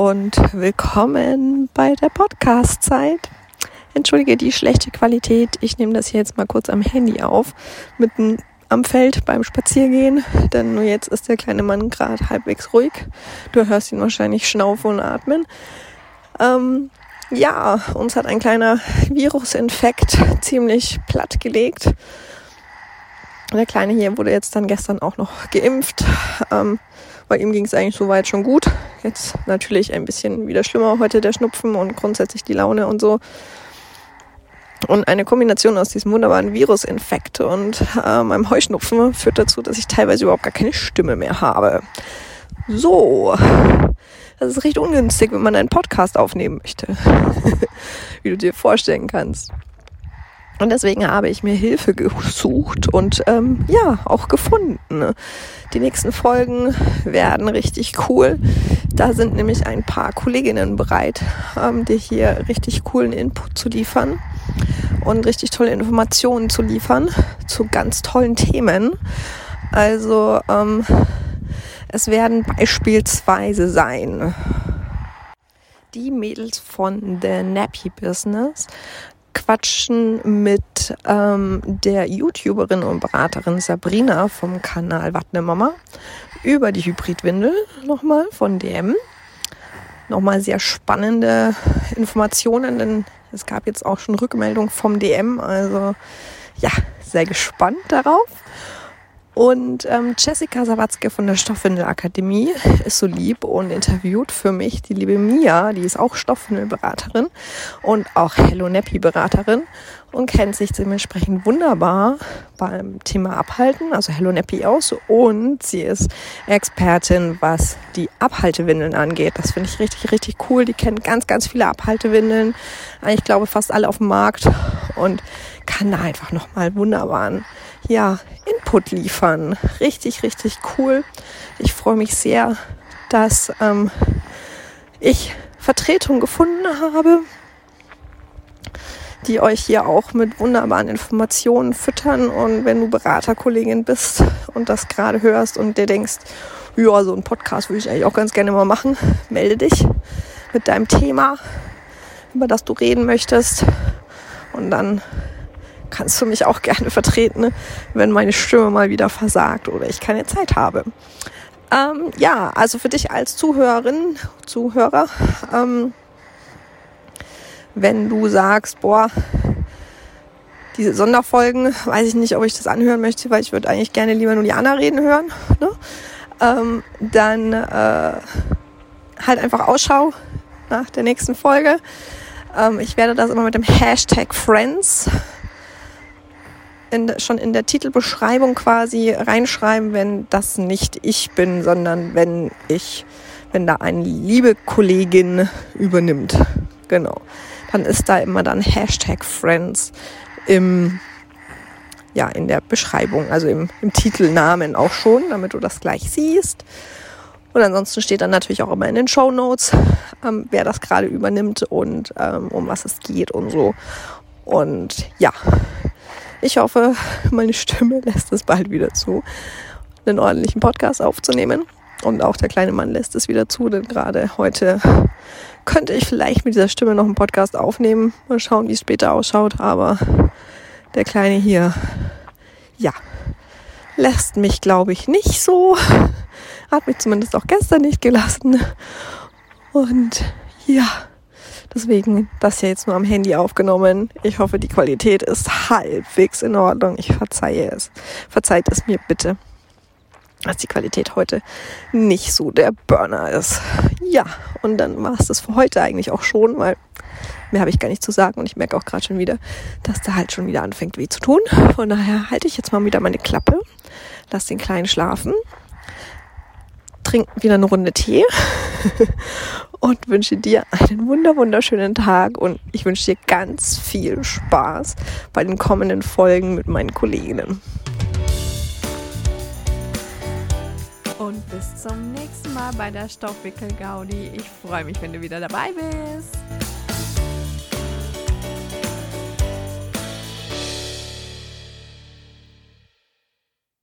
und willkommen bei der Podcast-Zeit. Entschuldige die schlechte Qualität. Ich nehme das hier jetzt mal kurz am Handy auf, mitten am Feld beim Spaziergehen, denn nur jetzt ist der kleine Mann gerade halbwegs ruhig. Du hörst ihn wahrscheinlich schnaufen und atmen. Ähm, ja, uns hat ein kleiner Virusinfekt ziemlich platt gelegt. Der Kleine hier wurde jetzt dann gestern auch noch geimpft. Ähm, bei ihm ging es eigentlich soweit schon gut. Jetzt natürlich ein bisschen wieder schlimmer heute der Schnupfen und grundsätzlich die Laune und so. Und eine Kombination aus diesem wunderbaren Virusinfekt und äh, meinem Heuschnupfen führt dazu, dass ich teilweise überhaupt gar keine Stimme mehr habe. So, das ist recht ungünstig, wenn man einen Podcast aufnehmen möchte, wie du dir vorstellen kannst. Und deswegen habe ich mir Hilfe gesucht und ähm, ja, auch gefunden. Die nächsten Folgen werden richtig cool. Da sind nämlich ein paar Kolleginnen bereit, ähm, dir hier richtig coolen Input zu liefern und richtig tolle Informationen zu liefern zu ganz tollen Themen. Also ähm, es werden beispielsweise sein die Mädels von The Nappy Business quatschen mit ähm, der YouTuberin und Beraterin Sabrina vom Kanal Wattne Mama über die Hybridwindel nochmal von DM. Nochmal sehr spannende Informationen, denn es gab jetzt auch schon Rückmeldung vom DM. Also ja, sehr gespannt darauf. Und ähm, Jessica Sawatzke von der Stoffwindelakademie ist so lieb und interviewt für mich die liebe Mia, die ist auch Stoffwindelberaterin und auch Hello Nappy Beraterin und kennt sich dementsprechend wunderbar beim Thema Abhalten, also Hello Nappy aus und sie ist Expertin, was die Abhaltewindeln angeht. Das finde ich richtig, richtig cool. Die kennt ganz, ganz viele Abhaltewindeln. Ich glaube fast alle auf dem Markt und kann da einfach nochmal wunderbaren ja, Input liefern. Richtig, richtig cool. Ich freue mich sehr, dass ähm, ich Vertretung gefunden habe, die euch hier auch mit wunderbaren Informationen füttern. Und wenn du Beraterkollegin bist und das gerade hörst und dir denkst, ja, so ein Podcast würde ich eigentlich auch ganz gerne mal machen, melde dich mit deinem Thema, über das du reden möchtest. Und dann kannst du mich auch gerne vertreten, wenn meine Stimme mal wieder versagt oder ich keine Zeit habe. Ähm, ja, also für dich als Zuhörerin, Zuhörer, ähm, wenn du sagst, boah, diese Sonderfolgen, weiß ich nicht, ob ich das anhören möchte, weil ich würde eigentlich gerne lieber nur Jana reden hören, ne? ähm, dann äh, halt einfach Ausschau nach der nächsten Folge. Ähm, ich werde das immer mit dem Hashtag Friends in, schon in der Titelbeschreibung quasi reinschreiben, wenn das nicht ich bin, sondern wenn ich, wenn da eine liebe Kollegin übernimmt. Genau. Dann ist da immer dann Hashtag Friends im, ja, in der Beschreibung, also im, im Titelnamen auch schon, damit du das gleich siehst. Und ansonsten steht dann natürlich auch immer in den Show Notes, ähm, wer das gerade übernimmt und ähm, um was es geht und so. Und ja, ich hoffe, meine Stimme lässt es bald wieder zu, einen ordentlichen Podcast aufzunehmen. Und auch der kleine Mann lässt es wieder zu, denn gerade heute könnte ich vielleicht mit dieser Stimme noch einen Podcast aufnehmen. Mal schauen, wie es später ausschaut. Aber der Kleine hier, ja, lässt mich, glaube ich, nicht so. Hat mich zumindest auch gestern nicht gelassen. Und ja, Deswegen das hier jetzt nur am Handy aufgenommen. Ich hoffe, die Qualität ist halbwegs in Ordnung. Ich verzeihe es. Verzeiht es mir bitte, dass die Qualität heute nicht so der Burner ist. Ja, und dann war es das für heute eigentlich auch schon, weil mehr habe ich gar nicht zu sagen und ich merke auch gerade schon wieder, dass da halt schon wieder anfängt weh zu tun. Von daher halte ich jetzt mal wieder meine Klappe, lass den Kleinen schlafen trinke wieder eine Runde Tee und wünsche dir einen wunder wunderschönen Tag und ich wünsche dir ganz viel Spaß bei den kommenden Folgen mit meinen Kolleginnen. Und bis zum nächsten Mal bei der Stoffwickel Gaudi. Ich freue mich, wenn du wieder dabei bist.